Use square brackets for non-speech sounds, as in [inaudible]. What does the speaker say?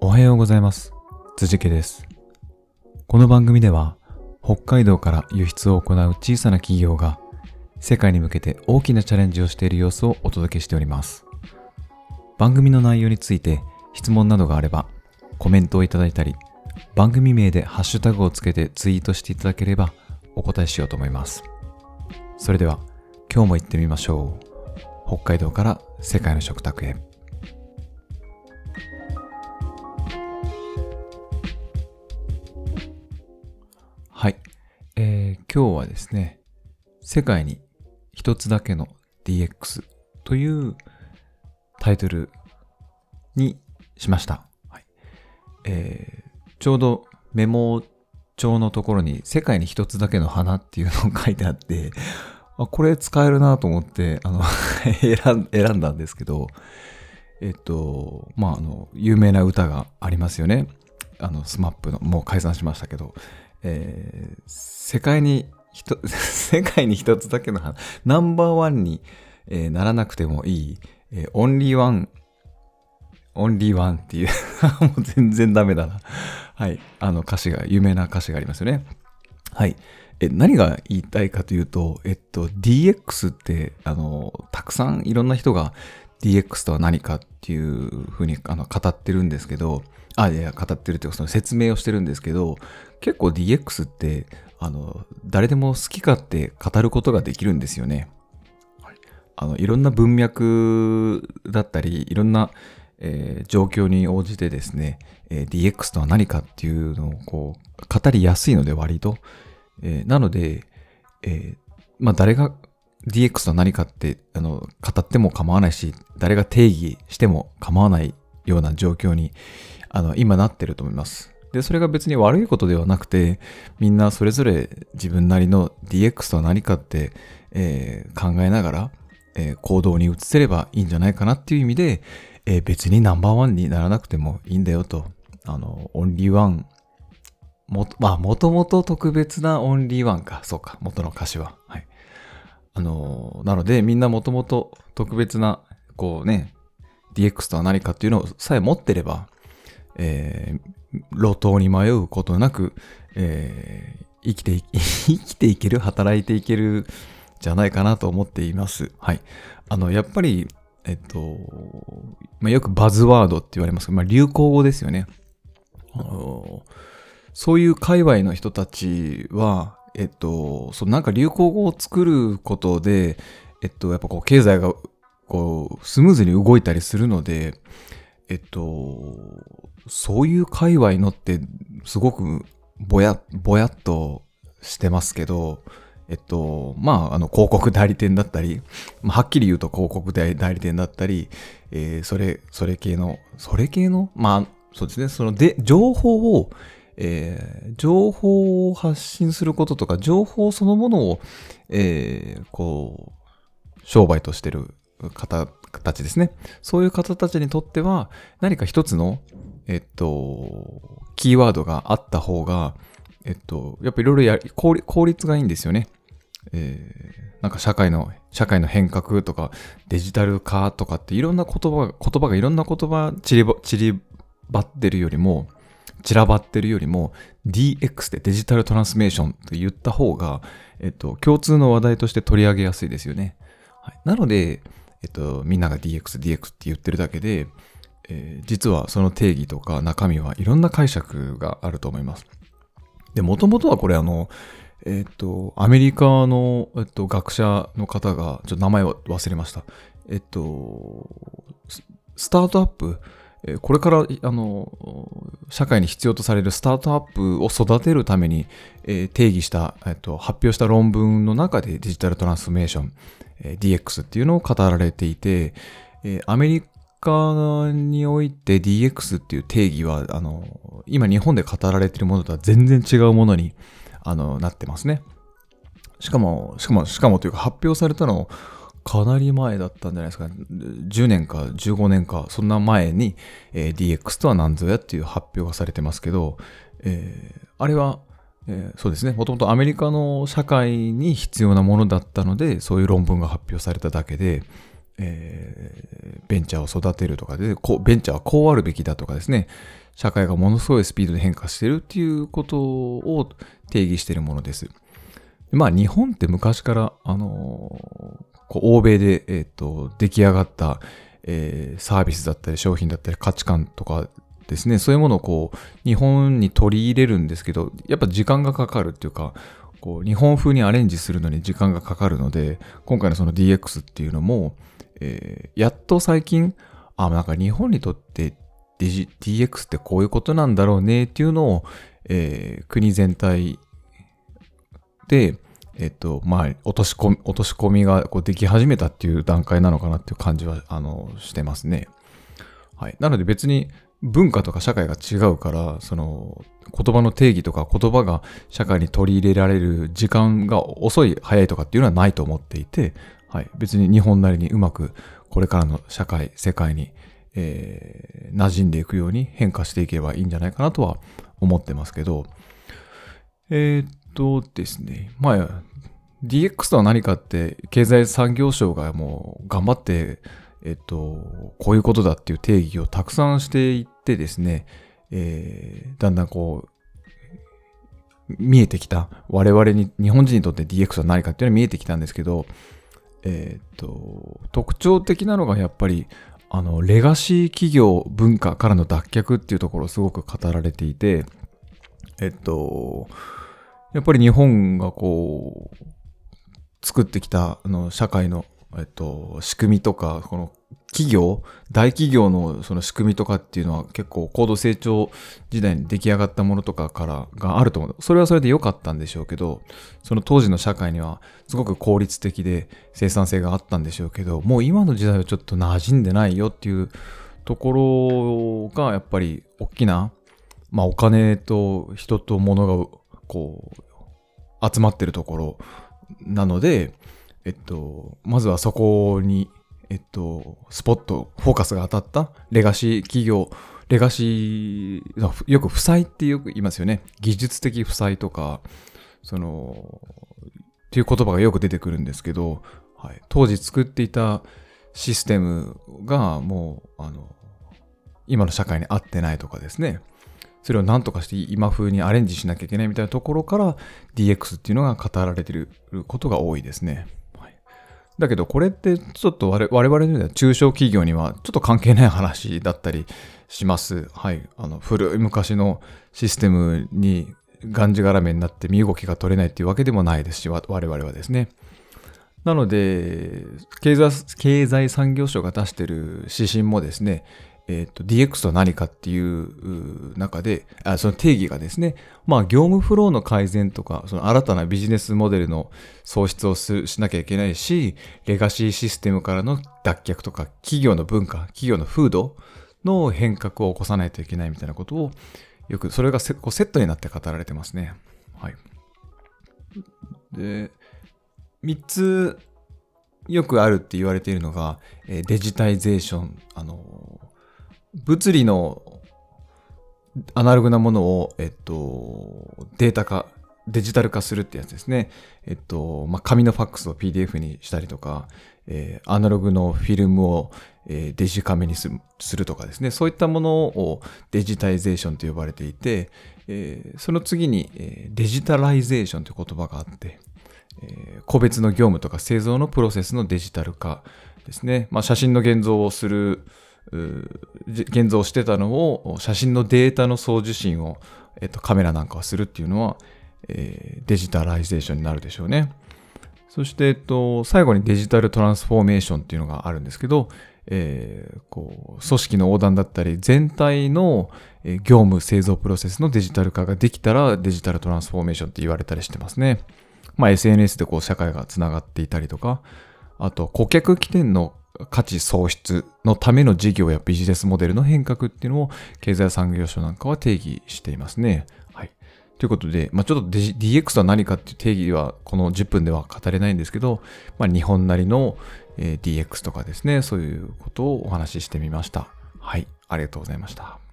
おはようございます。辻家です。この番組では、北海道から輸出を行う小さな企業が、世界に向けて大きなチャレンジをしている様子をお届けしております。番組の内容について質問などがあれば、コメントをいただいたり、番組名でハッシュタグをつけてツイートしていただければ、お答えしようと思います。それでは、今日も行ってみましょう。北海道から世界の食卓へ。今日はですね、世界に一つだけの DX というタイトルにしました。はいえーちょうどメモ帳のところに世界に一つだけの花っていうのを書いてあって、あこれ使えるなと思って、あの [laughs] 選ん、だんですけど、えっと、まあ、あの、有名な歌がありますよね。あの、スマップの、もう解散しましたけど、えー世界に一、[laughs] 世界に一つだけの花、ナンバーワンに、えーならなくてもいい、えーオンリーワン、オンリーワンっていう、[laughs] もう全然ダメだな。はい。あの歌詞が、有名な歌詞がありますよね。はい。え、何が言いたいかというと、えっと、DX って、あの、たくさんいろんな人が DX とは何かっていうふうにあの語ってるんですけど、あ、いや、語ってるっていうか、その説明をしてるんですけど、結構 DX って、あの、誰でも好き勝手語ることができるんですよね。はいあの、いろんな文脈だったり、いろんな、えー状況に応じてですね、えー DX とは何かっていうのをこう語りやすいので割と、えーなので、えーまあ誰が DX とは何かってあの語っても構わないし誰が定義しても構わないような状況にあの今なってると思いますでそれが別に悪いことではなくてみんなそれぞれ自分なりの DX とは何かって、えー考えながら、えー行動に移せればいいんじゃないかなっていう意味で、えー別にナンバーワンにならなくてもいいんだよと。あの、オンリーワン。も、まあ、もともと特別なオンリーワンか。そうか。元の歌詞は。はい。あの、なので、みんなもともと特別な、こうね、DX とは何かっていうのをさえ持ってれば、えー路頭に迷うことなく、えー生きてい、[laughs] 生きていける、働いていける、じゃないかなと思っています。はい。あの、やっぱり、えっと、まあ、よくバズワードって言われますけど、まあ、流行語ですよね。あのそういう界隈の人たちは、えっと、そのなんか流行語を作ることで、えっと、やっぱこう経済がこうスムーズに動いたりするので、えっと、そういう界隈のってすごくぼや、ぼやっとしてますけど、えっと、まあ、あの、広告代理店だったり、まあ、はっきり言うと広告代理店だったり、えーそれ、それ系の、それ系の？まあ、そうですね、その、で、情報を、えー情報を発信することとか、情報そのものを、えーこう、商売としてる方たちですね。そういう方たちにとっては、何か一つの、えっと、キーワードがあった方が、えっと、やっぱいろいろやり効率がいいんですよね。えーなんか社会の、社会の変革とか、デジタル化とかっていろんな言葉が、言葉がいろんな言葉散りば散りばってるよりも、散らばってるよりも DX でデジタルトランスメーションと言った方が、えっと、共通の話題として取り上げやすいですよね。はい、なので、えっと、みんなが DX、DX って言ってるだけで、えー実はその定義とか中身はいろんな解釈があると思います。で、もともとはこれあの、えっと、アメリカの、えっと、学者の方が、ちょっと名前を忘れました。えっと、スタートアップ、これから、あの、社会に必要とされるスタートアップを育てるために、え定義した、えっと、発表した論文の中でデジタルトランスフォーメーション、え DX っていうのを語られていて、えアメリカにおいて DX っていう定義は、あの、今日本で語られているものとは全然違うものに、あの、なってますね。しかも、しかも、しかもというか発表されたのをかなり前だったんじゃないですか。10年か15年か、そんな前に、えー DX とは何ぞやっていう発表がされてますけど、えーあれは、えーそうですね。もともとアメリカの社会に必要なものだったので、そういう論文が発表されただけで、えー、ベンチャーを育てるとかで、こベンチャーはこうあるべきだとかですね、社会がものすごいスピードで変化してるっていうことを定義しているものです。まあ日本って昔から、あのー、こう欧米で、え、ー、と、出来上がった、えー、サービスだったり商品だったり価値観とかですね、そういうものをこう、日本に取り入れるんですけど、やっぱ時間がかかるっていうか、こう、日本風にアレンジするのに時間がかかるので、今回のその DX っていうのも、えー、やっと最近、あ、なんか日本にとって DX ってこういうことなんだろうねっていうのを、えー、国全体で、えっと、まあ、落とし込み、落とし込みがこうでき始めたっていう段階なのかなっていう感じは、あの、してますね。はい。なので別に文化とか社会が違うから、その、言葉の定義とか言葉が社会に取り入れられる時間が遅い、早いとかっていうのはないと思っていて、はい。別に日本なりにうまくこれからの社会、世界に、えー、馴染んでいくように変化していけばいいんじゃないかなとは思ってますけど、えー、っとですね、まあ、DX とは何かって、経済産業省がもう頑張って、えっと、こういうことだっていう定義をたくさんしていってですね、えー、だんだんこう、見えてきた、我々に、日本人にとって DX は何かっていうのは見えてきたんですけど、えっと、特徴的なのがやっぱり、あの、レガシー企業文化からの脱却っていうところをすごく語られていて、えっと、やっぱり日本がこう、作ってきたあの社会の、えっと、仕組みとか、この企業、大企業のその仕組みとかっていうのは結構高度成長時代に出来上がったものとかからがあると思う。それはそれで良かったんでしょうけど、その当時の社会にはすごく効率的で生産性があったんでしょうけど、もう今の時代はちょっと馴染んでないよっていうところがやっぱり大きな、まあお金と人と物がこう集まってるところなので、えっと、まずはそこに、えっと、スポット、フォーカスが当たったレガシー企業、レガシー、よく負債ってよく言いますよね。技術的負債とか、その、っていう言葉がよく出てくるんですけど、はい、当時作っていたシステムがもう、あの、今の社会に合ってないとかですね。それを何とかして今風にアレンジしなきゃいけないみたいなところから DX っていうのが語られていることが多いですね。はい、だけどこれってちょっと我々の中小企業にはちょっと関係ない話だったりします。はい。あの古い昔のシステムにがんじがらめになって身動きが取れないっていうわけでもないですし、我々はですね。なので、経済経済産業省が出している指針もですね、えっ、ー、と、DX とは何かっていう中で、あその定義がですね、まあ、業務フローの改善とか、その新たなビジネスモデルの創出をすしなきゃいけないし、レガシーシステムからの脱却とか、企業の文化、企業の風土の変革を起こさないといけないみたいなことを、よく、それがセこうセットになって語られてますね。はい。で、3つよくあるって言われているのが、デジタイゼーション、あの、物理のアナログなものを、えっと、データ化、デジタル化するってやつですね。えっと、まあ、紙のファックスを PDF にしたりとか、えー、アナログのフィルムを、えー、デジカメにするとかですね。そういったものをデジタイゼーションと呼ばれていて、えー、その次に、えデジタライゼーションという言葉があって、え個別の業務とか製造のプロセスのデジタル化ですね。まあ、写真の現像をする、現像してたのを写真のデータの送受信を、えっと、カメラなんかをするっていうのは、えー、デジタライゼーションになるでしょうね。そして、えっと、最後にデジタルトランスフォーメーションっていうのがあるんですけど、えー、こう組織の横断だったり全体の業務製造プロセスのデジタル化ができたらデジタルトランスフォーメーションって言われたりしてますね。まあ、SNS でこう社会がつながっていたりとか、あと顧客起点の価値創出のための事業やビジネスモデルの変革っていうのを経済産業省なんかは定義していますね。はい。ということで、まあ、ちょっと DX とは何かっていう定義はこの10分では語れないんですけど、まあ、日本なりの DX とかですね、そういうことをお話ししてみました。はい。ありがとうございました。